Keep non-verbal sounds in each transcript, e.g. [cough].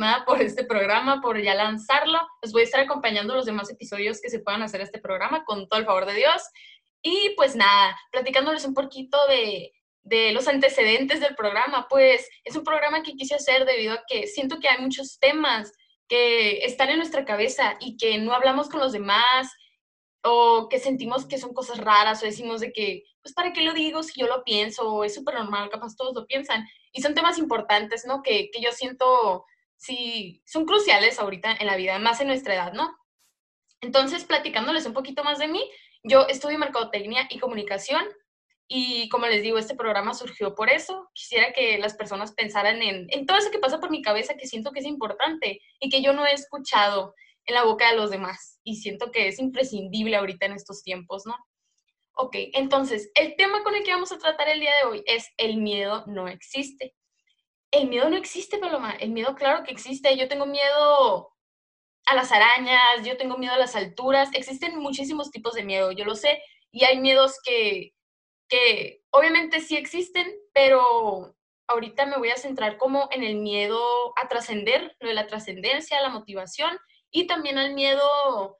emocionada por este programa, por ya lanzarlo. Les voy a estar acompañando los demás episodios que se puedan hacer este programa con todo el favor de Dios. Y pues nada, platicándoles un poquito de, de los antecedentes del programa, pues es un programa que quise hacer debido a que siento que hay muchos temas que están en nuestra cabeza y que no hablamos con los demás o que sentimos que son cosas raras o decimos de que, pues, ¿para qué lo digo si yo lo pienso? Es súper normal, capaz todos lo piensan. Y son temas importantes, ¿no? Que, que yo siento, sí, son cruciales ahorita en la vida, más en nuestra edad, ¿no? Entonces, platicándoles un poquito más de mí, yo estudio mercadotecnia y comunicación y como les digo, este programa surgió por eso. Quisiera que las personas pensaran en, en todo eso que pasa por mi cabeza que siento que es importante y que yo no he escuchado en la boca de los demás. Y siento que es imprescindible ahorita en estos tiempos, ¿no? Ok, entonces, el tema con el que vamos a tratar el día de hoy es el miedo no existe. El miedo no existe, Paloma. El miedo, claro que existe. Yo tengo miedo a las arañas, yo tengo miedo a las alturas. Existen muchísimos tipos de miedo, yo lo sé. Y hay miedos que, que obviamente sí existen, pero ahorita me voy a centrar como en el miedo a trascender, lo de la trascendencia, la motivación y también al miedo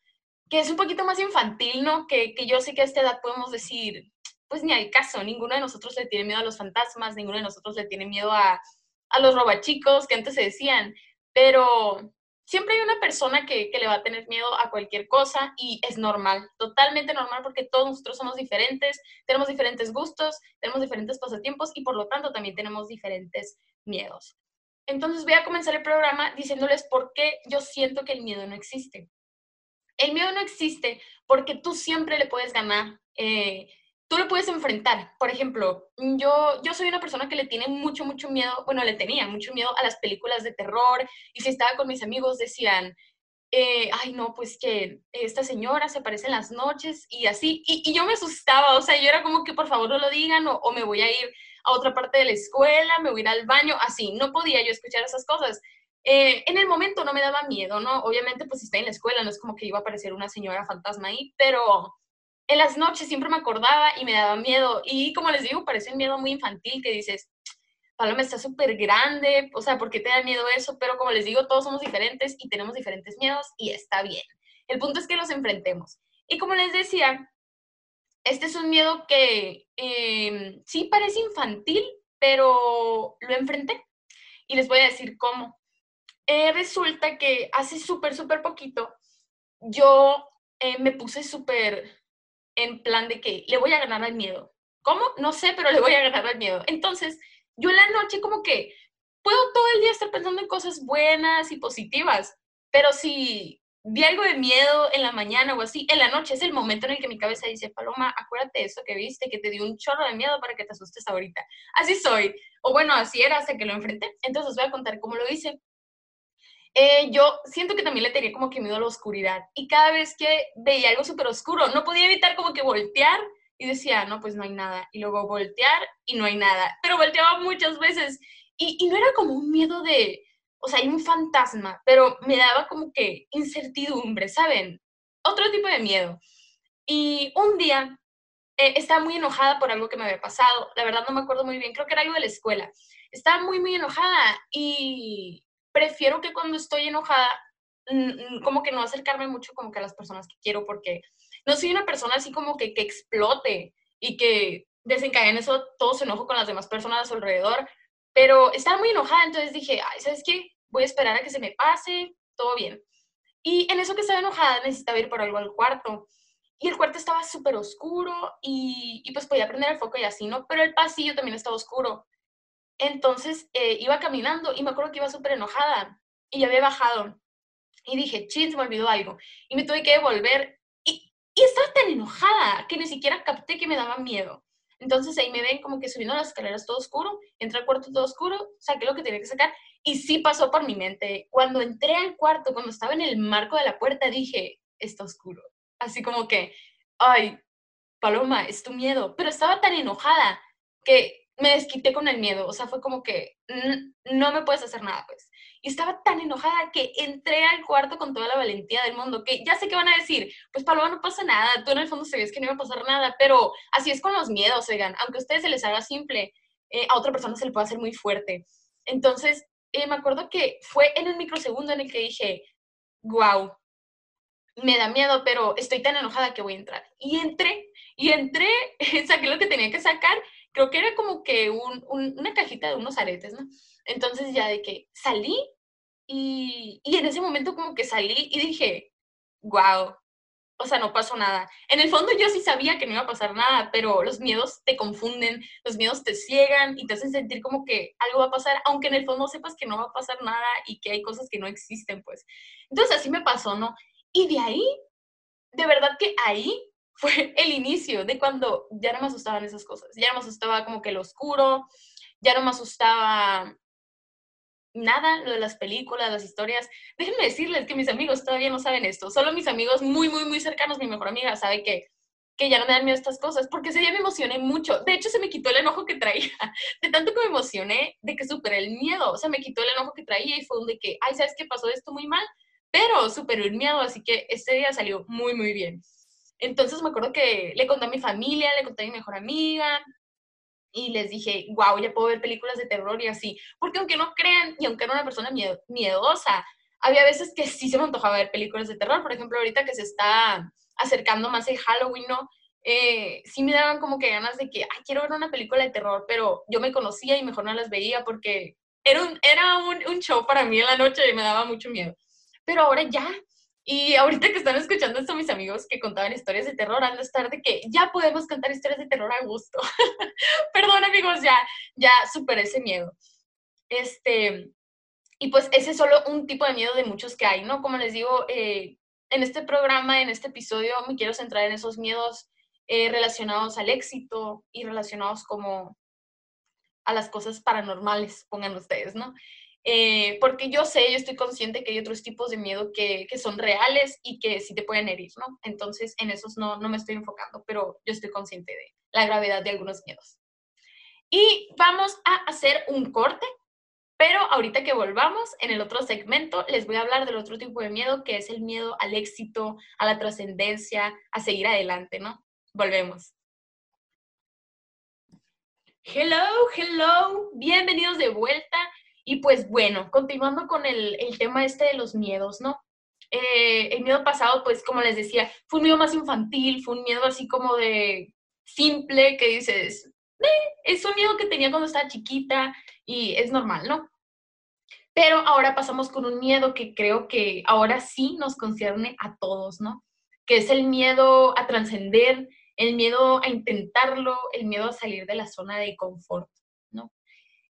que es un poquito más infantil, ¿no? Que, que yo sé que a esta edad podemos decir, pues ni al caso, ninguno de nosotros le tiene miedo a los fantasmas, ninguno de nosotros le tiene miedo a, a los robachicos que antes se decían, pero siempre hay una persona que, que, le va a tener miedo a cualquier cosa y es normal, totalmente normal porque todos nosotros somos diferentes, tenemos diferentes gustos, tenemos diferentes pasatiempos y por lo tanto también tenemos diferentes miedos. Entonces voy a comenzar el programa diciéndoles por qué yo siento que el miedo no existe. El miedo no existe porque tú siempre le puedes ganar. Eh, tú lo puedes enfrentar. Por ejemplo, yo, yo soy una persona que le tiene mucho, mucho miedo, bueno, le tenía mucho miedo a las películas de terror y si estaba con mis amigos decían, eh, ay, no, pues que esta señora se aparece en las noches y así, y, yo me asustaba, o sea, yo era como que por favor no lo digan o, me voy a ir a otra parte de la escuela, me voy a ir al baño, así, no podía yo escuchar esas cosas. Eh, en el momento no me daba miedo, ¿no? Obviamente, pues si estoy en la escuela, no es como que iba a aparecer una señora fantasma ahí, pero en las noches siempre me acordaba y me daba miedo. Y como les digo, parece un miedo muy infantil que dices, Paloma está súper grande, o sea, ¿por qué te da miedo eso? Pero como les digo, todos somos diferentes y tenemos diferentes miedos y está bien. El punto es que los enfrentemos. Y como les decía, este es un miedo que em, sí parece infantil, pero lo enfrenté. Y les voy a decir cómo. Eh, resulta que hace súper, súper poquito, yo eh, me puse súper en plan de que le voy a ganar al miedo. ¿Cómo? No sé, pero le voy a ganar al miedo. Entonces, yo en la noche como que puedo todo el día estar pensando en cosas buenas y positivas, pero si vi algo de miedo en la mañana o así, en la noche es el momento en el que mi cabeza dice, Paloma, acuérdate de eso que viste, que te dio un chorro de miedo para que te asustes ahorita. Así soy. O bueno, así era hasta que lo enfrenté. Entonces os voy a contar cómo lo hice. Eh, yo siento que también le tenía como que miedo a la oscuridad. Y cada vez que veía algo súper oscuro, no podía evitar como que voltear y decía, no, pues no hay nada. Y luego voltear y no hay nada. Pero volteaba muchas veces. Y, y no era como un miedo de, o sea, hay un fantasma, pero me daba como que incertidumbre, ¿saben? Otro tipo de miedo. Y un día eh, estaba muy enojada por algo que me había pasado, la verdad no me acuerdo muy bien, creo que era algo de la escuela. Estaba muy, muy enojada y prefiero que cuando estoy enojada, como que no acercarme mucho como que a las personas que quiero, porque no soy una persona así como que, que explote y que desencadene eso todo su enojo con las demás personas a su alrededor, pero estaba muy enojada, entonces dije, Ay, ¿sabes qué? Voy a esperar a que se me pase, todo bien. Y en eso que estaba enojada necesitaba ir por algo al cuarto. Y el cuarto estaba súper oscuro y, y, pues podía prender el foco y así, ¿no? Pero el pasillo también estaba oscuro. Entonces eh, iba caminando y me acuerdo que iba súper enojada y ya había bajado. Y dije, chin, se me olvidó algo. Y me tuve que devolver. Y, y estaba tan enojada que ni siquiera capté que me daba miedo. Entonces ahí me ven como que subiendo las escaleras todo oscuro, entré al cuarto todo oscuro, saqué lo que tenía que sacar y sí pasó por mi mente. Cuando entré al cuarto, cuando estaba en el marco de la puerta, dije, está oscuro. Así como que, ay, Paloma, es tu miedo. Pero estaba tan enojada que me desquité con el miedo. O sea, fue como que no me puedes hacer nada, pues. Y estaba tan enojada que entré al cuarto con toda la valentía del mundo, que ya sé que van a decir, pues Paloma, no pasa nada, tú en el fondo sabías que no iba a pasar nada, pero así es con los miedos, oigan, aunque a ustedes se les haga simple, eh, a otra persona se le puede hacer muy fuerte. Entonces, eh, me acuerdo que fue en un microsegundo en el que dije, wow, me da miedo, pero estoy tan enojada que voy a entrar. Y entré, y entré, [laughs] saqué lo que tenía que sacar, creo que era como que una cajita de unos aretes, ¿no? Entonces ya de que salí y, y en ese momento como que salí y dije, wow, o sea, no pasó nada. En el fondo yo sí sabía que no iba a pasar nada, pero los miedos te confunden, los miedos te ciegan y te hacen sentir como que algo va a pasar, aunque en el fondo sepas que no va a pasar nada y que hay cosas que no existen, pues. Entonces así me pasó, ¿no? Y de ahí, de verdad que ahí fue el inicio de cuando ya no me asustaban esas cosas, ya no me asustaba como que lo oscuro, ya no me asustaba nada, lo de las películas, las historias. Déjenme decirles que mis amigos todavía no saben esto. Solo mis amigos muy, muy, muy cercanos, mi mejor amiga, sabe que, que ya no me dan miedo estas cosas, porque ese día me emocioné mucho. De hecho, se me quitó el enojo que traía. De tanto que me emocioné, de que superé el miedo. O sea, me quitó el enojo que traía y fue de que, ay, ¿sabes qué pasó esto muy mal? Pero superé el miedo, así que este día salió muy, muy bien. Entonces me acuerdo que le conté a mi familia, le conté a mi mejor amiga, y les dije, wow, ya puedo ver películas de terror y así. Porque aunque no crean, y aunque era una persona miedosa, había veces que sí se me antojaba ver películas de terror. Por ejemplo, ahorita que se está acercando más el Halloween, ¿no? Eh, sí me daban como que ganas de que, ay, quiero ver una película de terror, pero yo me conocía y mejor no las veía porque era un, un show para mí en la noche y me daba mucho miedo. Pero ahora ya, y ahorita que están escuchando esto mis amigos que contaban historias de terror, han de estar de que ya podemos contar historias de terror a gusto. [laughs] Perdón amigos, ya, ya superé ese miedo. Este, y pues ese es solo un tipo de miedo de muchos que hay, ¿no? Como les digo, eh, en este programa, en este episodio, me quiero centrar en esos miedos eh, relacionados al éxito y relacionados como a las cosas paranormales, pongan ustedes, ¿no? Eh, porque yo sé, yo estoy consciente que hay otros tipos de miedo que, que, son reales y que sí te pueden herir, ¿no? Entonces, en esos no, no me estoy enfocando, pero yo estoy consciente de la gravedad de algunos miedos. Y vamos a hacer un corte, pero ahorita que volvamos, en el otro segmento, les voy a hablar del otro tipo de miedo, que es el miedo al éxito, a la trascendencia, a seguir adelante, ¿no? Volvemos. Hello, hello, bienvenidos de vuelta. Y pues bueno, continuando con el, el tema este de los miedos, ¿no? Eh, el miedo pasado, pues como les decía, fue un miedo más infantil, fue un miedo así como de simple, que dices, eh, es un miedo que tenía cuando estaba chiquita y es normal, ¿no? Pero ahora pasamos con un miedo que creo que ahora sí nos concierne a todos, ¿no? Que es el miedo a trascender, el miedo a intentarlo, el miedo a salir de la zona de confort.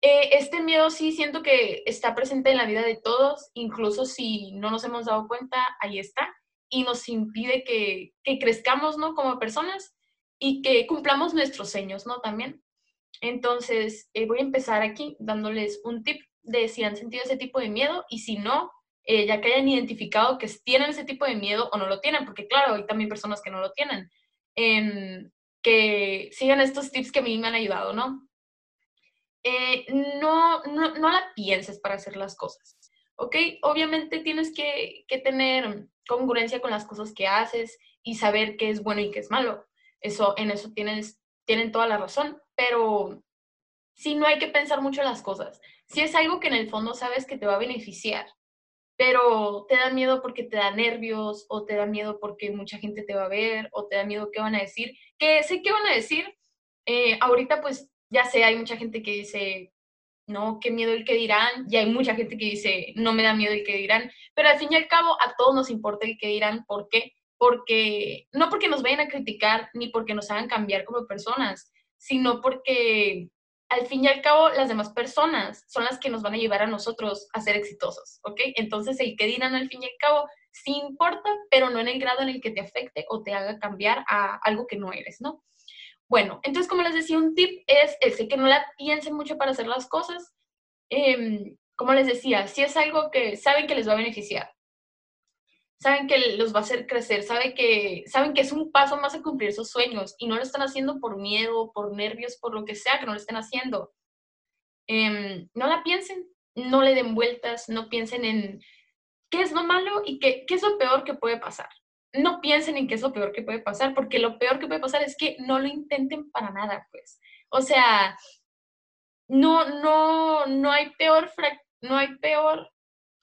Eh, este miedo sí siento que está presente en la vida de todos, incluso si no nos hemos dado cuenta, ahí está, y nos impide que, que crezcamos, ¿no? Como personas y que cumplamos nuestros sueños, ¿no? También. Entonces, eh, voy a empezar aquí dándoles un tip de si han sentido ese tipo de miedo y si no, eh, ya que hayan identificado que tienen ese tipo de miedo o no lo tienen, porque claro, hay también personas que no lo tienen, em, que sigan estos tips que a mí me han ayudado, ¿no? Eh, no, no, no, la pienses para hacer las cosas, ¿ok? Obviamente tienes que, que, tener congruencia con las cosas que haces y saber qué es bueno y qué es malo. Eso, en eso tienes, tienen toda la razón, pero sí no hay que pensar mucho en las cosas. Si es algo que en el fondo sabes que te va a beneficiar, pero te da miedo porque te da nervios o te da miedo porque mucha gente te va a ver o te da miedo qué van a decir, que sé qué van a decir. Eh, ahorita pues ya sé, hay mucha gente que dice, no, qué miedo el que dirán, y hay mucha gente que dice, no me da miedo el que dirán, pero al fin y al cabo a todos nos importa el que dirán, ¿por qué? Porque, no porque nos vayan a criticar ni porque nos hagan cambiar como personas, sino porque al fin y al cabo las demás personas son las que nos van a llevar a nosotros a ser exitosos, ¿ok? Entonces el que dirán al fin y al cabo sí importa, pero no en el grado en el que te afecte o te haga cambiar a algo que no eres, ¿no? Bueno, entonces como les decía, un tip es ese, que no la piensen mucho para hacer las cosas. Em, como les decía, si es algo que saben que les va a beneficiar, saben que los va a hacer crecer, saben que, saben que es un paso más a cumplir sus sueños y no lo están haciendo por miedo, por nervios, por lo que sea que no lo estén haciendo. Em, no la piensen, no le den vueltas, no piensen en qué es lo malo y qué, qué es lo peor que puede pasar no piensen en qué es lo peor que puede pasar, porque lo peor que puede pasar es que no lo intenten para nada, pues. O sea, no, no, no hay peor, no hay peor,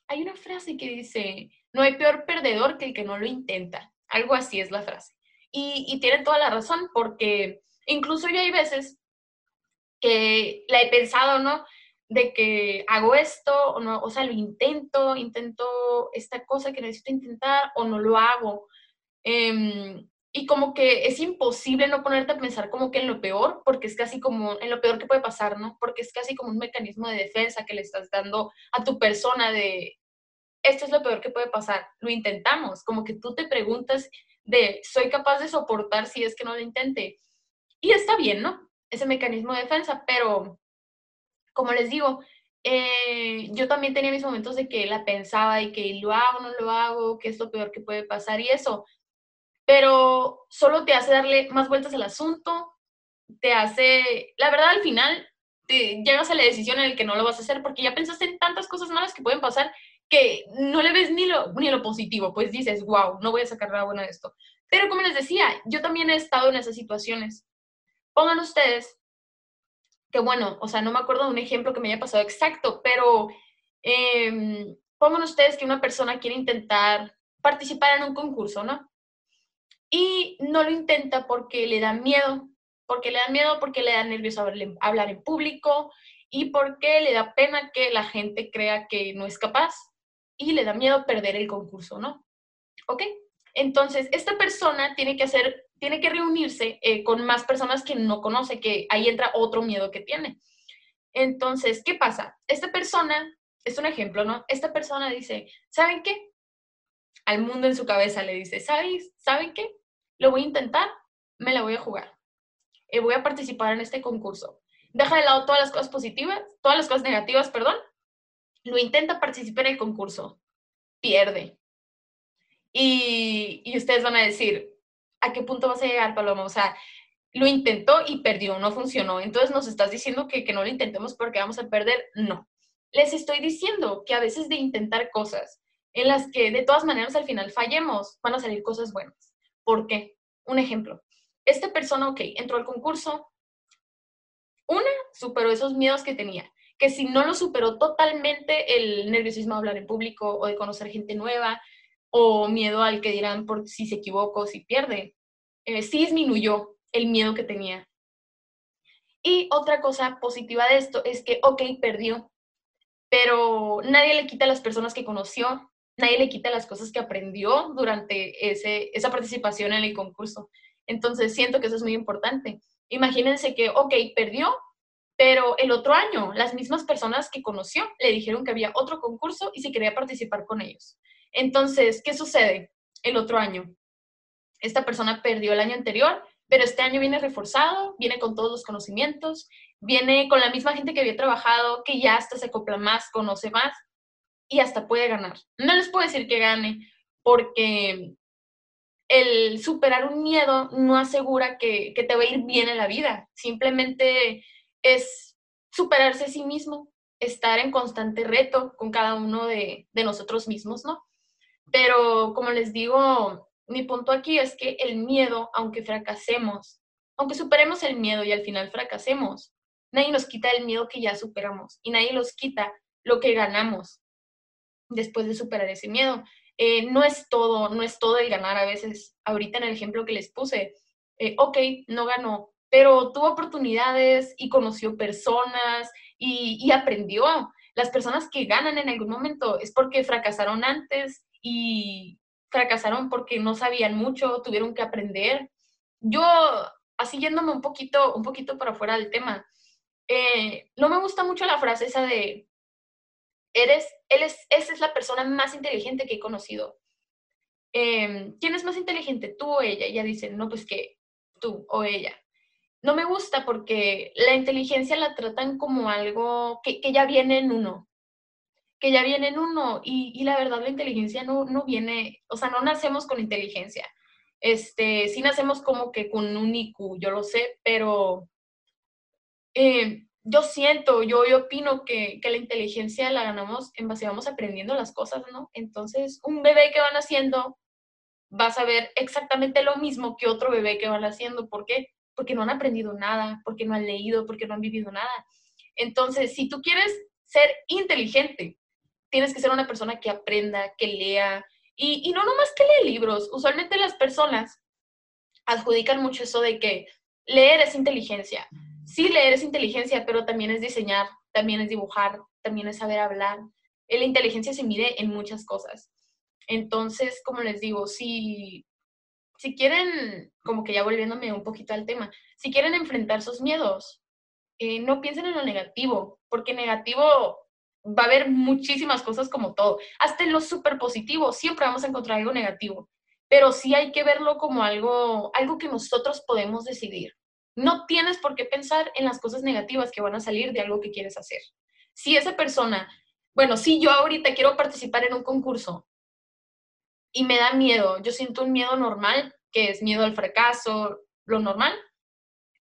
hay una frase que dice, no hay peor perdedor que el que no lo intenta. Algo así es la frase. Y, y tiene toda la razón, porque incluso yo hay veces que la he pensado, ¿no? De que hago esto, o, no, o sea, lo intento, intento esta cosa que necesito intentar, o no lo hago. Em, y como que es imposible no ponerte a pensar como que en lo peor, porque es casi como en lo peor que puede pasar, ¿no? Porque es casi como un mecanismo de defensa que le estás dando a tu persona de, esto es lo peor que puede pasar, lo intentamos, como que tú te preguntas de, ¿soy capaz de soportar si es que no lo intente? Y está bien, ¿no? Ese mecanismo de defensa, pero como les digo, eh, yo también tenía mis momentos de que la pensaba y que lo hago, no lo hago, que es lo peor que puede pasar y eso pero solo te hace darle más vueltas al asunto, te hace, la verdad al final te llegas a la decisión en la que no lo vas a hacer porque ya pensaste en tantas cosas malas que pueden pasar que no le ves ni lo, ni lo positivo, pues dices, wow, no voy a sacar nada bueno de esto. Pero como les decía, yo también he estado en esas situaciones. Pongan ustedes que bueno, o sea, no me acuerdo de un ejemplo que me haya pasado exacto, pero eh, pongan ustedes que una persona quiere intentar participar en un concurso, ¿no? Y no lo intenta porque le da miedo, porque le da miedo, porque le da nervios hablar en público y porque le da pena que la gente crea que no es capaz y le da miedo perder el concurso, ¿no? ¿Ok? Entonces, esta persona tiene que hacer, tiene que reunirse eh, con más personas que no conoce, que ahí entra otro miedo que tiene. Entonces, ¿qué pasa? Esta persona, es un ejemplo, ¿no? Esta persona dice, ¿saben qué? Al mundo en su cabeza le dice, ¿sabes? ¿Saben qué? Lo voy a intentar, me la voy a jugar. y voy a participar en este concurso. Deja de lado todas las cosas positivas, todas las cosas negativas, perdón. Lo intenta participar en el concurso. Pierde. Y, y ustedes van a decir, ¿a qué punto vas a llegar, Paloma? O sea, lo intentó y perdió, no funcionó. Entonces nos estás diciendo que, que no lo intentemos porque vamos a perder. No. Les estoy diciendo que a veces de intentar cosas en las que de todas maneras al final fallemos, van a salir cosas buenas. ¿Por qué? Un ejemplo. Esta persona, ok, entró al concurso. Una, superó esos miedos que tenía, que si no lo superó totalmente el nerviosismo de hablar en público o de conocer gente nueva o miedo al que dirán por si se equivoca o si pierde, eh, sí disminuyó el miedo que tenía. Y otra cosa positiva de esto es que, ok, perdió, pero nadie le quita a las personas que conoció, nadie le quita las cosas que aprendió durante ese, esa participación en el concurso. Entonces, siento que eso es muy importante. Imagínense que, ok, perdió, pero el otro año las mismas personas que conoció le dijeron que había otro concurso y si quería participar con ellos. Entonces, ¿qué sucede el otro año? Esta persona perdió el año anterior, pero este año viene reforzado, viene con todos los conocimientos, viene con la misma gente que había trabajado, que ya hasta se acopla más, conoce más y hasta puede ganar. No les puedo decir que gane porque el superar un miedo no asegura que, te va a ir bien en la vida. Simplemente es superarse a sí mismo, estar en constante reto con cada uno de, de nosotros mismos, ¿no? Pero como les digo, mi punto aquí es que el miedo, aunque fracasemos, aunque superemos el miedo y al final fracasemos, nadie nos quita el miedo que ya superamos y nadie nos quita lo que ganamos después de superar ese miedo. Eh, no es todo, no es todo el ganar a veces. Ahorita en el ejemplo que les puse, eh, ok, no ganó, pero tuvo oportunidades y conoció personas y, y aprendió. Las personas que ganan en algún momento es porque fracasaron antes y fracasaron porque no sabían mucho, tuvieron que aprender. Yo, así yéndome un poquito, un poquito para afuera del tema, eh, no me gusta mucho la frase esa de eres, él es, esa es la persona más inteligente que he conocido. Em, ¿Quién es más inteligente, tú o ella? ella dice, no, pues que tú o ella. No me gusta porque la inteligencia la tratan como algo que, ya viene en uno, que ya viene en uno y, la verdad la inteligencia no, no viene, o sea, no nacemos con inteligencia. Este, sí nacemos como que con un IQ, yo lo sé, pero eh, yo siento, yo, yo opino que, la inteligencia la ganamos en base, vamos aprendiendo las cosas, ¿no? Entonces, un bebé que van haciendo va a saber exactamente lo mismo que otro bebé que van haciendo. ¿Por qué? Porque no han aprendido nada, porque no han leído, porque no han vivido nada. Entonces, si tú quieres ser inteligente, tienes que ser una persona que aprenda, que lea, y, y no nomás que lee libros. Usualmente las personas adjudican mucho eso de que leer es inteligencia. Sí, leer es inteligencia, pero también es diseñar, también es dibujar, también es saber hablar. La inteligencia se mide en muchas cosas. Entonces, como les digo, si, si quieren, como que ya volviéndome un poquito al tema, si quieren enfrentar sus miedos, eh, no piensen en lo negativo, porque negativo va a haber muchísimas cosas como todo. Hasta en lo súper positivo, siempre vamos a encontrar algo negativo pero sí hay que verlo como algo, algo que nosotros podemos decidir. No tienes por qué pensar en las cosas negativas que van a salir de algo que quieres hacer. Si esa persona, bueno, si yo ahorita quiero participar en un concurso y me da miedo, yo siento un miedo normal, que es miedo al fracaso, lo normal,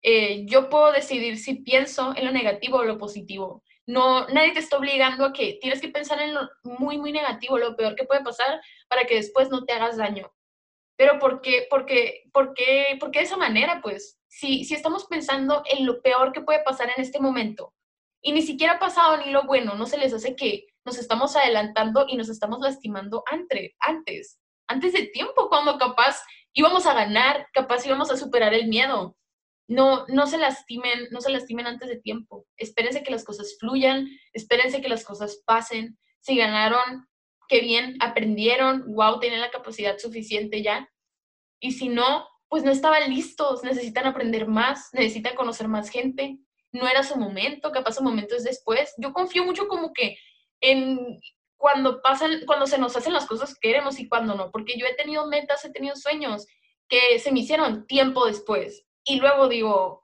eh, yo puedo decidir si pienso en lo negativo o lo positivo. No, nadie te está obligando a que tienes que pensar en lo muy, muy negativo, lo peor que puede pasar, para que después no te hagas daño. Pero ¿por qué, por qué, de esa manera? Pues si, si estamos pensando en lo peor que puede pasar en este momento y ni siquiera ha pasado ni lo bueno, no se les hace que nos estamos adelantando y nos estamos lastimando antes, antes, antes de tiempo, cuando capaz íbamos a ganar, capaz íbamos a superar el miedo. No, no se lastimen, no se lastimen antes de tiempo. Espérense que las cosas fluyan, espérense que las cosas pasen. Si ganaron, qué bien, aprendieron, wow, tienen la capacidad suficiente ya. Y si no, pues no estaban listos, necesitan aprender más, necesitan conocer más gente. No era su momento, capaz su momento es después. Yo confío mucho como que en cuando pasan, cuando se nos hacen las cosas que queremos y cuando no, porque yo he tenido metas, he tenido sueños que se me hicieron tiempo después y luego digo,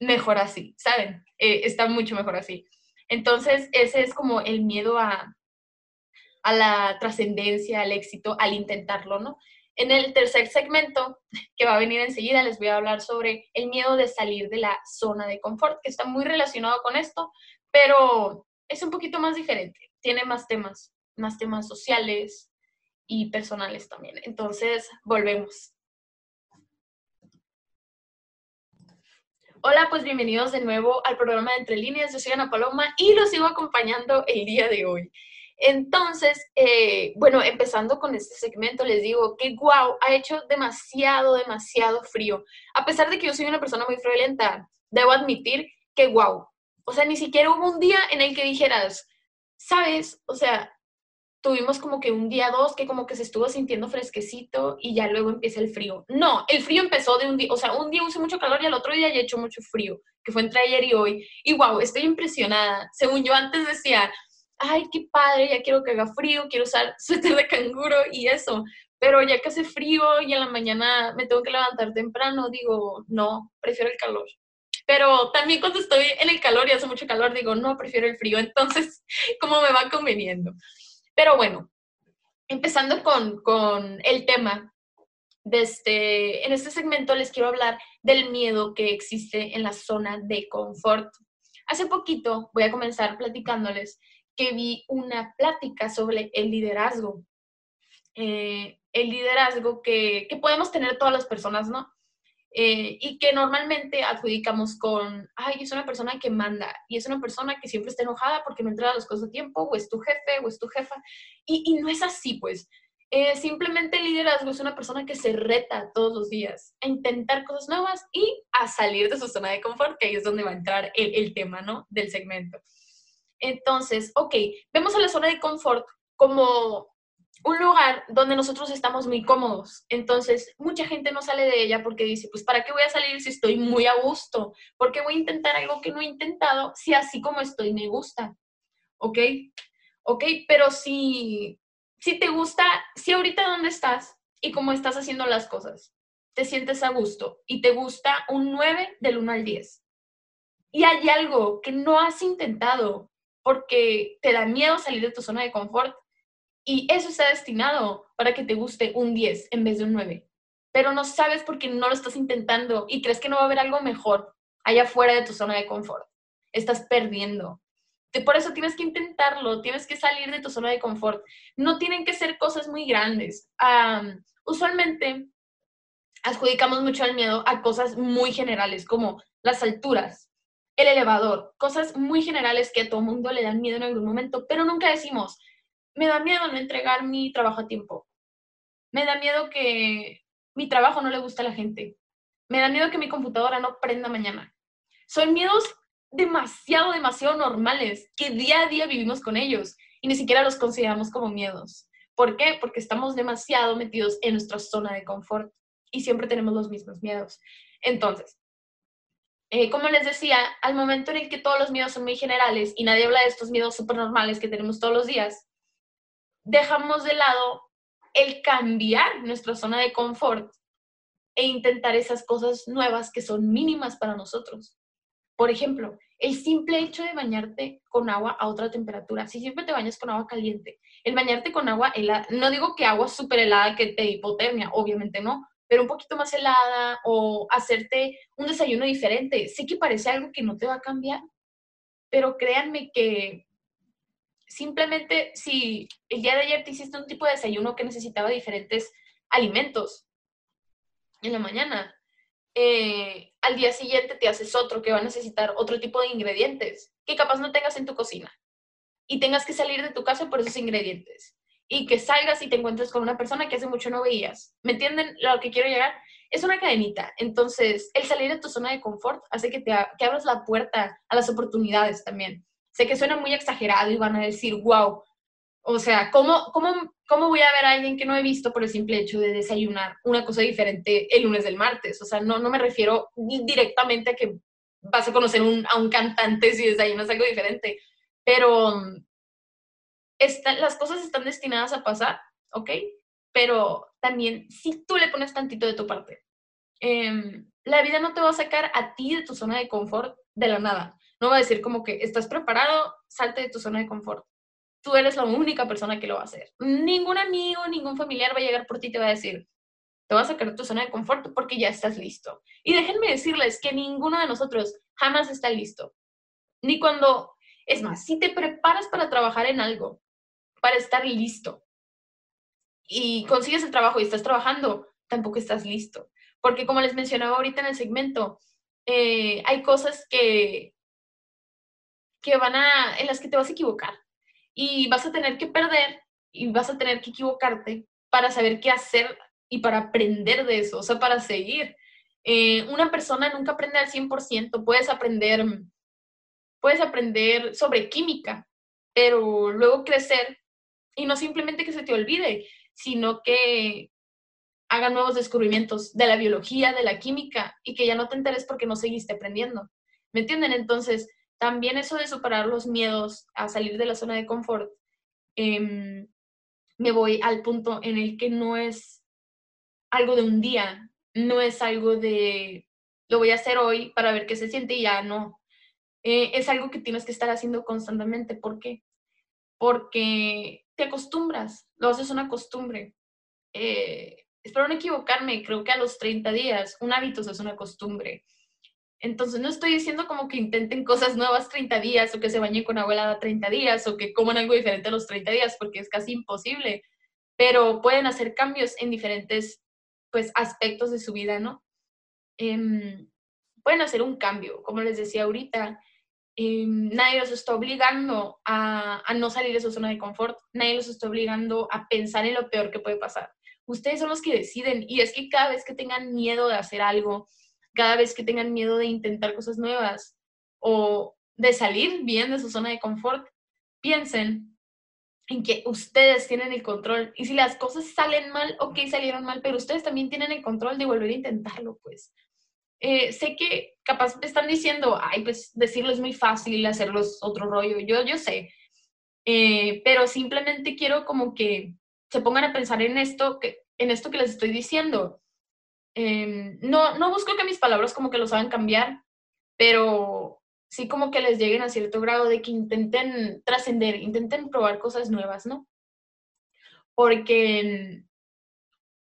mejor así, ¿saben? Eh, está mucho mejor así. Entonces, ese es como el miedo a, a la trascendencia, al éxito, al intentarlo, ¿no? En el tercer segmento, que va a venir enseguida, les voy a hablar sobre el miedo de salir de la zona de confort, que está muy relacionado con esto, pero es un poquito más diferente. Tiene más temas, más temas sociales y personales también. Entonces, volvemos. Hola, pues bienvenidos de nuevo al programa de Entre Líneas. Yo soy Ana Paloma y los sigo acompañando el día de hoy. Entonces, eh, bueno, empezando con este segmento, les digo que wow, ha hecho demasiado, demasiado frío. A pesar de que yo soy una persona muy friolenta, debo admitir que wow. O sea, ni siquiera hubo un día en el que dijeras, sabes, o sea, tuvimos como que un día dos que como que se estuvo sintiendo fresquecito y ya luego empieza el frío. No, el frío empezó de un día, o sea, un día hizo mucho calor y al otro día ya hecho mucho frío, que fue entre ayer y hoy. Y wow, estoy impresionada. Según yo antes decía, ay, qué padre, ya quiero que haga frío, quiero usar [laughs] suéter de canguro y eso. Pero ya que hace frío y en la mañana me tengo que levantar temprano, digo, no, prefiero el calor. Pero también cuando estoy en el calor y hace mucho calor, digo, no, prefiero el frío. Entonces, [laughs] ¿cómo me va conveniendo? Pero bueno, empezando con, con el tema, de este, en este segmento les quiero hablar del miedo que existe en la zona de confort. Hace poquito voy a comenzar platicándoles que vi una plática sobre el liderazgo. Eh, el liderazgo que, que, podemos tener todas las personas, ¿no? Eh, y que normalmente adjudicamos con, ay, es una persona que manda y es una persona que siempre está enojada porque no entrega las cosas a tiempo, o es tu jefe, o es tu jefa. Y, y no es así, pues. Eh, simplemente el liderazgo es una persona que se reta todos los días a intentar cosas nuevas y a salir de su zona de confort, que ahí es donde va a entrar el, el tema, ¿no? Del segmento. Entonces, ok, vemos a la zona de confort como un lugar donde nosotros estamos muy cómodos. Entonces, mucha gente no sale de ella porque dice, pues, ¿para qué voy a salir si estoy muy a gusto? ¿Por qué voy a intentar algo que no he intentado si así como estoy me gusta? ¿Ok? ¿Ok? Pero si, si te gusta, si ahorita dónde estás y cómo estás haciendo las cosas, te sientes a gusto y te gusta un 9 del 1 al 10. Y hay algo que no has intentado porque te da miedo salir de tu zona de confort y eso está destinado para que te guste un 10 en vez de un 9. Pero no sabes porque no lo estás intentando y crees que no va a haber algo mejor allá fuera de tu zona de confort. Estás perdiendo. Por eso tienes que intentarlo, tienes que salir de tu zona de confort. No tienen que ser cosas muy grandes. usualmente adjudicamos mucho al miedo a cosas muy generales como las alturas, el elevador, cosas muy generales que a todo mundo le dan miedo en algún momento, pero nunca decimos, me da miedo no entregar mi trabajo a tiempo. Me da miedo que mi trabajo no le guste a la gente. Me da miedo que mi computadora no prenda mañana. Son miedos demasiado, demasiado normales que día a día vivimos con ellos y ni siquiera los consideramos como miedos. ¿Por qué? Porque estamos demasiado metidos en nuestra zona de confort y siempre tenemos los mismos miedos. Entonces, eh, como les decía, al momento en el que todos los miedos son muy generales y nadie habla de estos miedos súper normales que tenemos todos los días, dejamos de lado el cambiar nuestra zona de confort e intentar esas cosas nuevas que son mínimas para nosotros. Por ejemplo, el simple hecho de bañarte con agua a otra temperatura. Si siempre te bañas con agua caliente, el bañarte con agua helada, no digo que agua súper helada que te hipotermia, obviamente no, pero un poquito más helada o hacerte un desayuno diferente. Sé que parece algo que no te va a cambiar, pero créanme que simplemente si el día de ayer te hiciste un tipo de desayuno que necesitaba diferentes alimentos en la mañana, eh, al día siguiente te haces otro que va a necesitar otro tipo de ingredientes que capaz no tengas en tu cocina y tengas que salir de tu casa por esos ingredientes y que salgas y te encuentres con una persona que hace mucho no veías. ¿Me entienden lo que quiero llegar? Es una cadenita. Entonces, el salir de tu zona de confort hace que te que abras la puerta a las oportunidades también. Sé que suena muy exagerado y van a decir, wow, o sea, ¿cómo, cómo, ¿cómo voy a ver a alguien que no he visto por el simple hecho de desayunar una cosa diferente el lunes del martes? O sea, no, no me refiero directamente a que vas a conocer a un cantante si desayunas algo diferente, pero mm, las cosas están destinadas a pasar, ¿ok? Pero también si tú le pones tantito de tu parte, em, la vida no te va a sacar a ti de tu zona de confort de la nada. No va a decir como que estás preparado, salte de tu zona de confort tú eres la única persona que lo va a hacer. Ningún amigo, ningún familiar va a llegar por ti y te va a decir, te vas a sacar de tu zona de confort porque ya estás listo. Y déjenme decirles que ninguno de nosotros jamás está listo. Ni cuando, es más, si te preparas para trabajar en algo, para estar listo, y consigues el trabajo y estás trabajando, tampoco estás listo. Porque como les mencionaba ahorita en el segmento, eh, hay cosas que, que van a, en las que te vas a equivocar y vas a tener que perder y vas a tener que equivocarte para saber qué hacer y para aprender de eso, o sea, para seguir. Eh, una persona nunca aprende al 100%, puedes aprender, puedes aprender sobre química, pero luego crecer y no simplemente que se te olvide, sino que haga nuevos descubrimientos de la biología, de la química y que ya no te enteres porque no seguiste aprendiendo. ¿Me entienden? Entonces, también eso de superar los miedos a salir de la zona de confort, em, me voy al punto en el que no es algo de un día, no es algo de lo voy a hacer hoy para ver qué se siente y ya no. Eh, es algo que tienes que estar haciendo constantemente. ¿Por qué? Porque te acostumbras, lo haces una costumbre. Eh, espero no equivocarme, creo que a los 30 días un hábito es una costumbre. Entonces, no estoy diciendo como que intenten cosas nuevas 30 días o que se bañen con agua helada 30 días o que coman algo diferente a los 30 días porque es casi imposible, pero pueden hacer cambios en diferentes pues, aspectos de su vida, ¿no? Em, pueden hacer un cambio, como les decía ahorita, em, nadie los está obligando a, a no salir de su zona de confort, nadie los está obligando a pensar en lo peor que puede pasar. Ustedes son los que deciden y es que cada vez que tengan miedo de hacer algo, cada vez que tengan miedo de intentar cosas nuevas o de salir bien de su zona de confort, piensen en que ustedes tienen el control. Y si las cosas salen mal, ok, salieron mal, pero ustedes también tienen el control de volver a intentarlo, pues. Eh, sé que capaz me están diciendo, ay, pues decirlo es muy fácil, hacerlo es otro rollo, yo, yo sé, eh, pero simplemente quiero como que se pongan a pensar en esto, que, en esto que les estoy diciendo. Em, no, no busco que mis palabras como que los hagan cambiar, pero sí como que les lleguen a cierto grado de que intenten trascender, intenten probar cosas nuevas, ¿no? Porque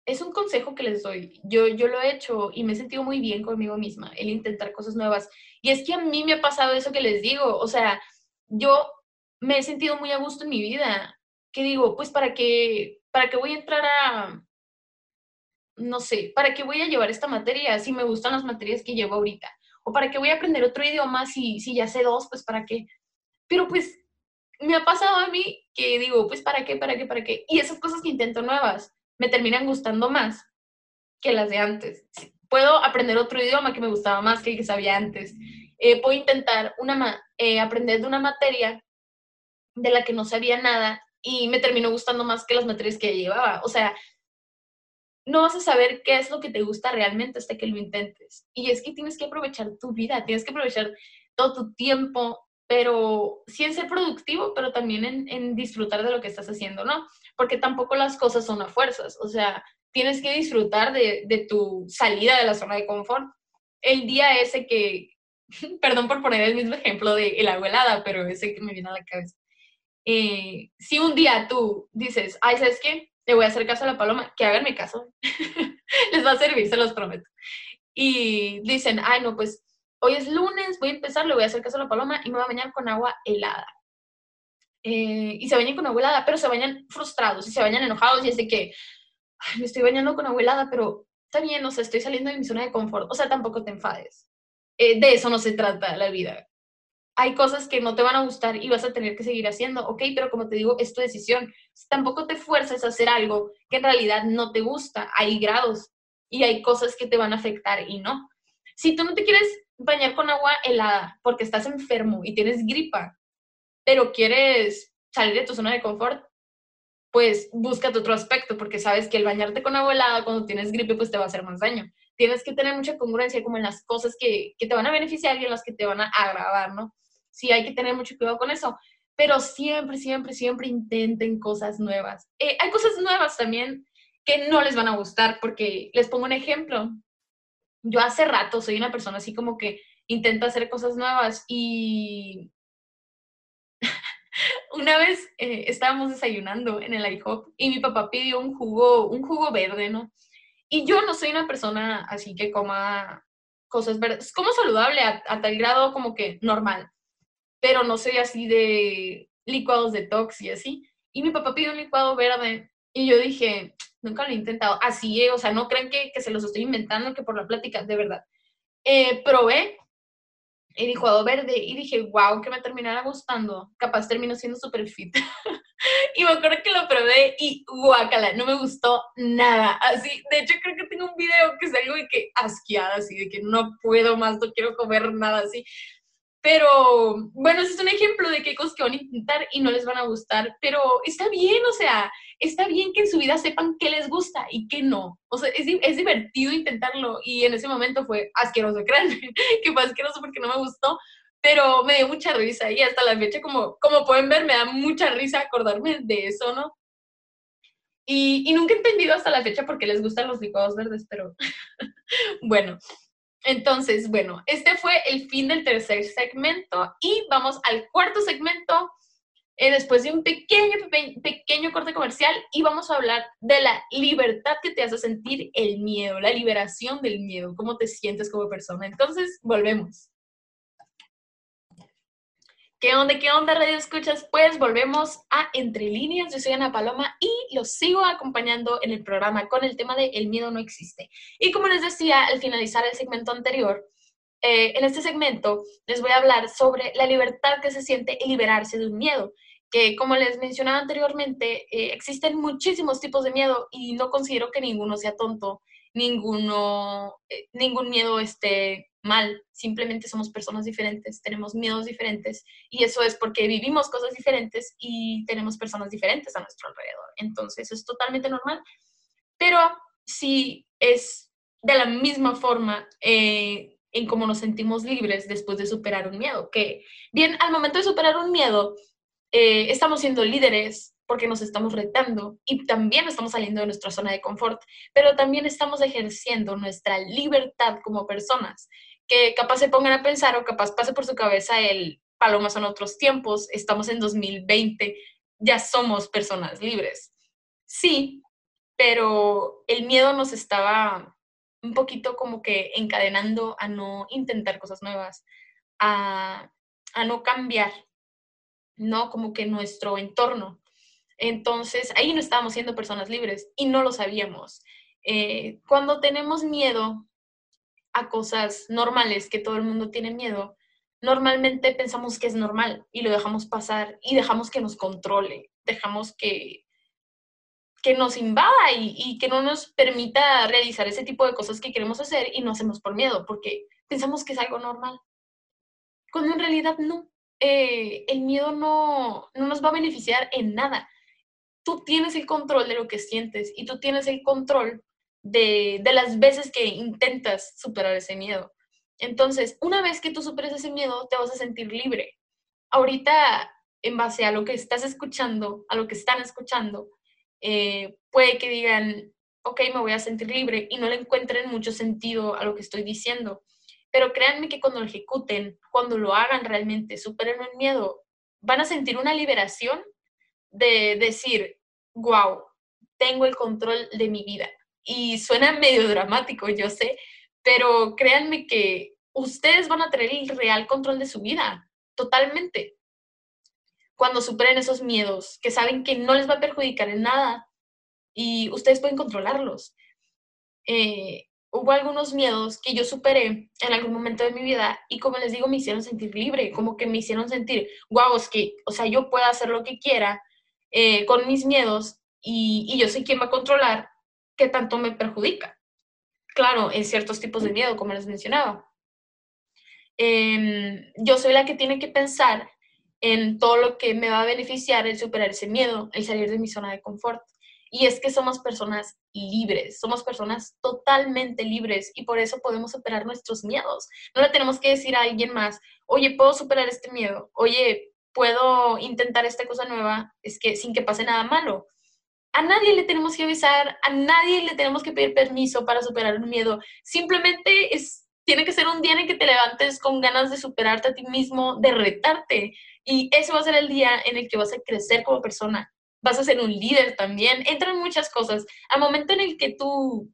es un consejo que les doy. Yo, yo lo he hecho y me he sentido muy bien conmigo misma, el intentar cosas nuevas. Y es que a mí me ha pasado eso que les digo, o sea, yo me he sentido muy a gusto en mi vida, que digo, pues para qué, para qué voy a entrar a, no sé, ¿para qué voy a llevar esta materia si me gustan las materias que llevo ahorita? ¿O para qué voy a aprender otro idioma si, si ya sé dos? Pues para qué. Pero pues me ha pasado a mí que digo, pues para qué, para qué, para qué. Y esas cosas que intento nuevas me terminan gustando más que las de antes. Puedo aprender otro idioma que me gustaba más que el que sabía antes. Eh, puedo intentar una eh, aprender de una materia de la que no sabía nada y me terminó gustando más que las materias que llevaba. O sea, no vas a saber qué es lo que te gusta realmente hasta que lo intentes. Y es que tienes que aprovechar tu vida, tienes que aprovechar todo tu tiempo, pero sí en ser productivo, pero también en, disfrutar de lo que estás haciendo, ¿no? Porque tampoco las cosas son a fuerzas, o sea, tienes que disfrutar de, tu salida de la zona de confort. El día ese que, [laughs] perdón por poner el mismo ejemplo de el agua helada, pero ese que me viene a la cabeza. Eh, si un día tú dices, ay, ¿sabes qué? Le voy a hacer caso a la paloma, que hagan mi caso. [laughs] Les va a servir, se los prometo. Y dicen, ay, no, pues hoy es lunes, voy a empezar, le voy a hacer caso a la paloma y me voy a bañar con agua helada. Eh, y se bañan con agua helada, pero se bañan frustrados y se bañan enojados y es de que, ay, me estoy bañando con agua helada, pero está bien, o sea, estoy saliendo de mi zona de confort. O sea, tampoco te enfades. Eh, de eso no se trata la vida hay cosas que no te van a gustar y vas a tener que seguir haciendo, ok, pero como te digo, es tu decisión. Tampoco te fuerces a hacer algo que en realidad no te gusta. Hay grados y hay cosas que te van a afectar y no. Si tú no te quieres bañar con agua helada porque estás enfermo y tienes gripa, pero quieres salir de tu zona de confort, pues búscate otro aspecto porque sabes que el bañarte con agua helada cuando tienes gripe pues te va a hacer más daño. Tienes que tener mucha congruencia como en las cosas que, te van a beneficiar y en las que te van a agravar, ¿no? sí hay que tener mucho cuidado con eso, pero siempre, siempre, siempre intenten cosas nuevas. Eh, hay cosas nuevas también que no les van a gustar, porque les pongo un ejemplo. Yo hace rato soy una persona así como que intenta hacer cosas nuevas y [laughs] una vez eh, estábamos desayunando en el IHOP y mi papá pidió un jugo, un jugo verde, ¿no? Y yo no soy una persona así que coma cosas verdes, como saludable a, a tal grado como que normal pero no soy así de licuados de tox y así. Y mi papá pidió un licuado verde y yo dije, nunca lo he intentado. Así, eh, o sea, no creen que, que, se los estoy inventando, que por la plática, de verdad. Eh, probé el licuado verde y dije, wow, que me terminara gustando. Capaz terminó siendo súper fit. [laughs] y me acuerdo que lo probé y guácala, no me gustó nada. Así, de hecho, creo que tengo un video que salgo de que asqueada, así, de que no puedo más, no quiero comer nada así. Pero bueno, ese es un ejemplo de qué cosas que van a intentar y no les van a gustar, pero está bien, o sea, está bien que en su vida sepan qué les gusta y qué no. O sea, es, es divertido intentarlo y en ese momento fue asqueroso, [laughs] créanme, que fue asqueroso porque no me gustó, pero me dio mucha risa y hasta la fecha, como, como pueden ver, me da mucha risa acordarme de eso, ¿no? Y, y nunca he entendido hasta la fecha por qué les gustan los licuados verdes, pero [laughs] bueno, entonces, bueno, este fue el fin del tercer segmento y vamos al cuarto segmento eh, después de un pequeño, pequeño corte comercial y vamos a hablar de la libertad que te hace sentir el miedo, la liberación del miedo, cómo te sientes como persona. Entonces, volvemos. ¿Qué onda, qué onda, Radio Escuchas? Pues volvemos a Entre Líneas. Yo soy Ana Paloma y los sigo acompañando en el programa con el tema de El miedo no existe. Y como les decía al finalizar el segmento anterior, eh, en este segmento les voy a hablar sobre la libertad que se siente en liberarse de un miedo. Que como les mencionaba anteriormente, eh, existen muchísimos tipos de miedo y no considero que ninguno sea tonto, ninguno, eh, ningún miedo esté simplemente somos personas diferentes, tenemos miedos diferentes y eso es porque vivimos cosas diferentes y tenemos personas diferentes a nuestro alrededor. Entonces es totalmente normal, pero si es de la misma forma eh, en cómo nos sentimos libres después de superar un miedo, que bien, al momento de superar un miedo, eh, estamos siendo líderes, porque nos estamos retando y también estamos saliendo de nuestra zona de confort, pero también estamos ejerciendo nuestra libertad como personas que capaz se pongan a pensar o capaz pase por su cabeza el palomas son otros tiempos, estamos en 2020, ya somos personas libres. Sí, pero el miedo nos estaba un poquito como que encadenando a no intentar cosas nuevas, a, a no cambiar, ¿no? Como que nuestro entorno. Entonces, ahí no estábamos siendo personas libres y no lo sabíamos. Eh, cuando tenemos miedo, a cosas normales que todo el mundo tiene miedo, normalmente pensamos que es normal y lo dejamos pasar y dejamos que nos controle, dejamos que, que nos invada y, que no nos permita realizar ese tipo de cosas que queremos hacer y no hacemos por miedo, porque pensamos que es algo normal. Cuando en realidad no. Eh, el miedo no, no nos va a beneficiar en nada. Tú tienes el control de lo que sientes y tú tienes el control de, las veces que intentas superar ese miedo. Entonces, una vez que tú superes ese miedo, te vas a sentir libre. Ahorita, en base a lo que estás escuchando, a lo que están escuchando, eh, puede que digan, ok, me voy a sentir libre y no le encuentren mucho sentido a lo que estoy diciendo. Pero créanme que cuando lo ejecuten, cuando lo hagan realmente, superen el miedo, van a sentir una liberación de decir, wow, tengo el control de mi vida. Y suena medio dramático, yo sé, pero créanme que ustedes van a tener el real control de su vida, totalmente. Cuando superen esos miedos, que saben que no les va a perjudicar en nada y ustedes pueden controlarlos. Eh, hubo algunos miedos que yo superé en algún momento de mi vida y como les digo, me hicieron sentir libre, como que me hicieron sentir, wow, es que, o sea, yo puedo hacer lo que quiera eh, con mis miedos y, y yo sé quién va a controlar qué tanto me perjudica. Claro, en ciertos tipos de miedo, como les mencionaba. Em, yo soy la que tiene que pensar en todo lo que me va a beneficiar el superar ese miedo, el salir de mi zona de confort. Y es que somos personas libres, somos personas totalmente libres y por eso podemos superar nuestros miedos. No le tenemos que decir a alguien más, oye, puedo superar este miedo, oye, puedo intentar esta cosa nueva, es que sin que pase nada malo. A nadie le tenemos que avisar, a nadie le tenemos que pedir permiso para superar un miedo. Simplemente es, tiene que ser un día en el que te levantes con ganas de superarte a ti mismo, de retarte. Y eso va a ser el día en el que vas a crecer como persona vas a ser un líder también, entran muchas cosas. Al momento en el que tú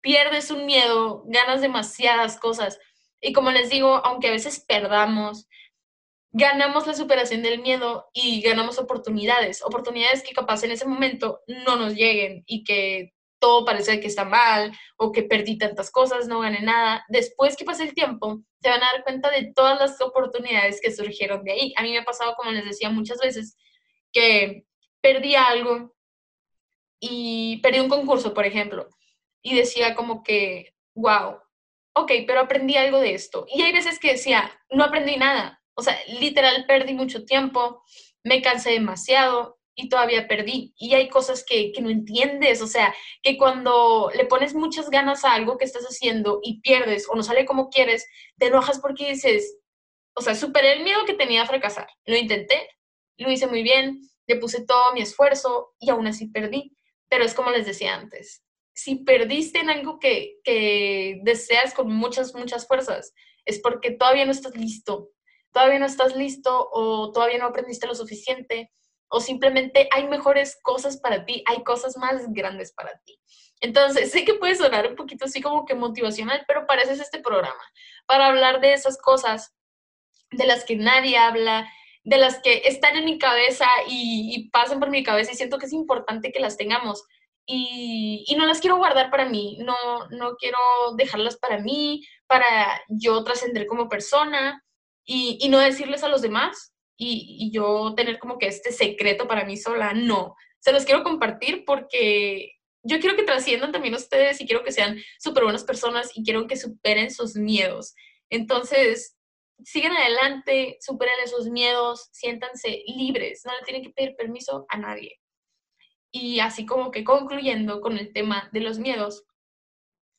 pierdes un miedo, ganas demasiadas cosas. Y como les digo, aunque a veces perdamos, ganamos la superación del miedo y ganamos oportunidades, oportunidades que capaz en ese momento no nos lleguen y que todo parece que está mal o que perdí tantas cosas, no gané nada. Después que pase el tiempo, se van a dar cuenta de todas las oportunidades que surgieron de ahí. A mí me ha pasado, como les decía muchas veces, que perdí algo y perdí un concurso, por ejemplo, y decía como que, wow, ok, pero aprendí algo de esto. Y hay veces que decía, no aprendí nada. O sea, literal perdí mucho tiempo, me cansé demasiado y todavía perdí. Y hay cosas que, que, no entiendes, o sea, que cuando le pones muchas ganas a algo que estás haciendo y pierdes o no sale como quieres, te enojas porque dices, o sea, superé el miedo que tenía a fracasar. Lo intenté, lo hice muy bien, le puse todo mi esfuerzo y aún así perdí. Pero es como les decía antes, si perdiste en algo que, que deseas con muchas, muchas fuerzas, es porque todavía no estás listo, todavía no estás listo o todavía no aprendiste lo suficiente o simplemente hay mejores cosas para ti, hay cosas más grandes para ti. Entonces, sé que puede sonar un poquito así como que motivacional, pero para eso es este programa, para hablar de esas cosas de las que nadie habla, de las que están en mi cabeza y, pasan por mi cabeza y siento que es importante que las tengamos. Y, no las quiero guardar para mí, no, no quiero dejarlas para mí, para yo trascender como persona y, no decirles a los demás y, y, yo tener como que este secreto para mí sola, no, se los quiero compartir porque yo quiero que trasciendan también ustedes y quiero que sean súper buenas personas y quiero que superen sus miedos. Entonces, sigan adelante, superen esos miedos, siéntanse libres, no le tienen que pedir permiso a nadie. Y así como que concluyendo con el tema de los miedos,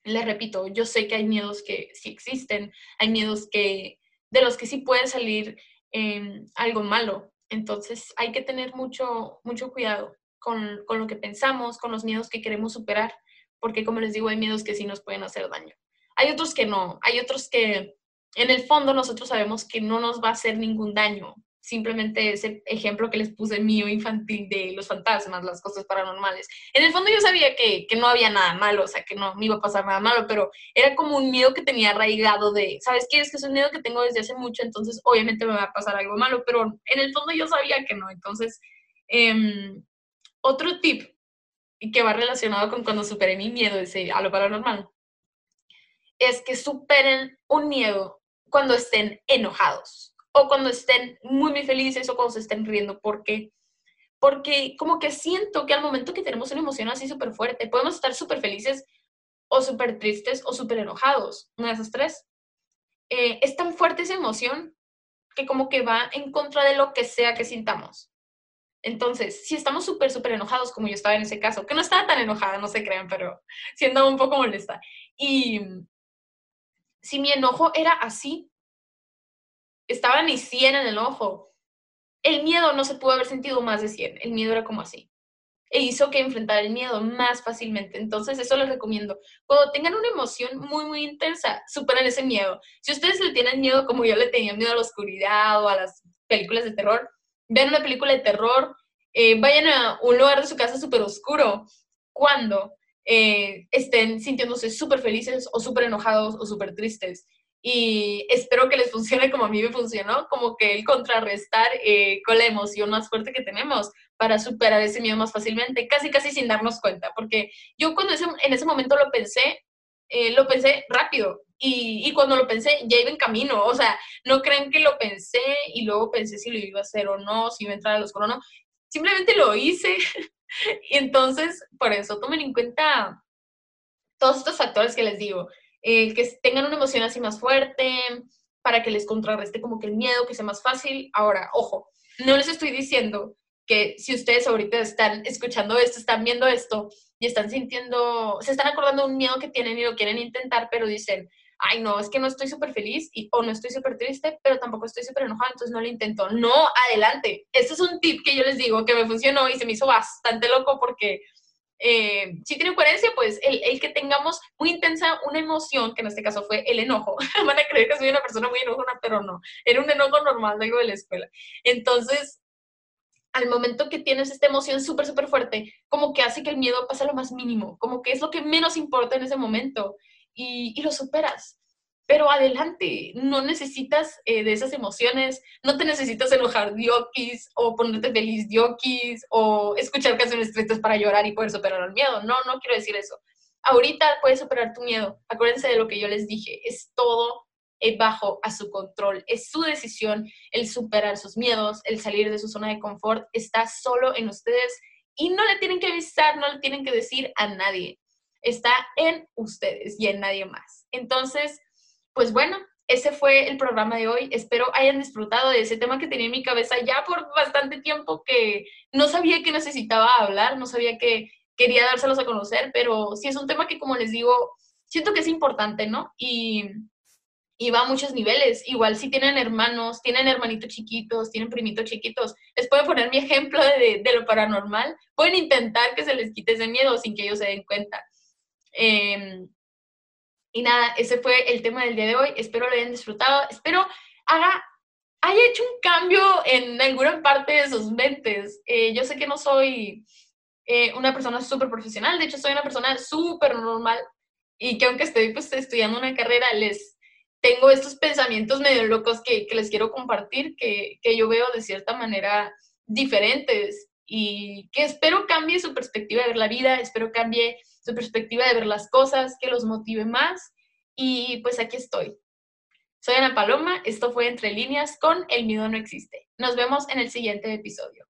les repito, yo sé que hay miedos que sí existen, hay miedos que de los que sí puede salir em, algo malo. Entonces hay que tener mucho, mucho cuidado con, con lo que pensamos, con los miedos que queremos superar, porque como les digo, hay miedos que sí nos pueden hacer daño. Hay otros que no, hay otros que en el fondo nosotros sabemos que no nos va a hacer ningún daño. Simplemente ese ejemplo que les puse mío infantil de los fantasmas, las cosas paranormales. En el fondo yo sabía que, que, no había nada malo, o sea, que no me iba a pasar nada malo, pero era como un miedo que tenía arraigado de, ¿sabes qué? Es que es un miedo que tengo desde hace mucho, entonces obviamente me va a pasar algo malo, pero en el fondo yo sabía que no. Entonces, eh, otro tip que va relacionado con cuando superé mi miedo ese, a lo paranormal es que superen un miedo cuando estén enojados o cuando estén muy, muy felices o cuando se estén riendo. ¿Por qué? Porque como que siento que al momento que tenemos una emoción así súper fuerte, podemos estar súper felices o súper tristes o súper enojados, una de esas tres. Eh, es tan fuerte esa emoción que como que va en contra de lo que sea que sintamos. Entonces, si estamos súper, súper enojados, como yo estaba en ese caso, que no estaba tan enojada, no se crean, pero siendo un poco molesta. Y si mi enojo era así, estaba ni 100 en el ojo, el miedo no se pudo haber sentido más de 100, el miedo era como así. E hizo que enfrentara el miedo más fácilmente. Entonces, eso les recomiendo. Cuando tengan una emoción muy, muy intensa, superen ese miedo. Si ustedes le tienen miedo, como yo le tenía miedo a la oscuridad o a las películas de terror, vean una película de terror, eh, vayan a un lugar de su casa súper oscuro. Cuando eh, estén sintiéndose súper felices o súper enojados o súper tristes y espero que les funcione como a mí me funcionó, como que el contrarrestar eh, con la emoción más fuerte que tenemos para superar ese miedo más fácilmente, casi casi sin darnos cuenta, porque yo cuando en ese momento lo pensé, eh, lo pensé rápido y, y, cuando lo pensé ya iba en camino, o sea, no creen que lo pensé y luego pensé si lo iba a hacer o no, si iba a entrar a los o no, simplemente lo hice. [laughs] Y entonces por eso tomen en cuenta todos estos factores que les digo, eh, que tengan una emoción así más fuerte, para que les contrarreste como que el miedo, que sea más fácil. Ahora, ojo, no les estoy diciendo que si ustedes ahorita están escuchando esto, están viendo esto y están sintiendo, se están acordando de un miedo que tienen y lo quieren intentar, pero dicen, ay, no, es que no estoy súper feliz y, o no estoy súper triste, pero tampoco estoy súper enojada, entonces no lo intento. No, adelante. Este es un tip que yo les digo que me funcionó y se me hizo bastante loco porque eh, si tiene coherencia, pues el, que tengamos muy intensa una emoción, que en este caso fue el enojo, [laughs] van a creer que soy una persona muy enojona, pero no, era un enojo normal de la escuela. Entonces, al momento que tienes esta emoción súper, súper fuerte, como que hace que el miedo pase a lo más mínimo, como que es lo que menos importa en ese momento y, y lo superas pero adelante, no necesitas eh, de esas emociones, no te necesitas enojar diokis o ponerte feliz diokis o escuchar canciones tristes para llorar y poder superar el miedo. No, no quiero decir eso. Ahorita puedes superar tu miedo. Acuérdense de lo que yo les dije, es todo eh, bajo a su control, es su decisión el superar sus miedos, el salir de su zona de confort, está solo en ustedes y no le tienen que avisar, no le tienen que decir a nadie. Está en ustedes y en nadie más. Entonces, pues bueno, ese fue el programa de hoy. Espero hayan disfrutado de ese tema que tenía en mi cabeza ya por bastante tiempo que no sabía que necesitaba hablar, no sabía que quería dárselos a conocer, pero sí es un tema que, como les digo, siento que es importante, ¿no? Y, va a muchos niveles. Igual si tienen hermanos, tienen hermanitos chiquitos, tienen primitos chiquitos, les puedo poner mi ejemplo de, de, lo paranormal. Pueden intentar que se les quite ese miedo sin que ellos se den cuenta. Eh, y nada, ese fue el tema del día de hoy. Espero lo hayan disfrutado. Espero haga, haya hecho un cambio en alguna parte de sus mentes. Eh, yo sé que no soy eh, una persona súper profesional, de hecho soy una persona súper normal y que aunque estoy pues, estudiando una carrera, les tengo estos pensamientos medio locos que, que les quiero compartir, que, que yo veo de cierta manera diferentes y que espero cambie su perspectiva de ver la vida, espero cambie su perspectiva de ver las cosas, que los motive más. Y pues aquí estoy. Soy Ana Paloma, esto fue Entre líneas con El miedo no existe. Nos vemos en el siguiente episodio.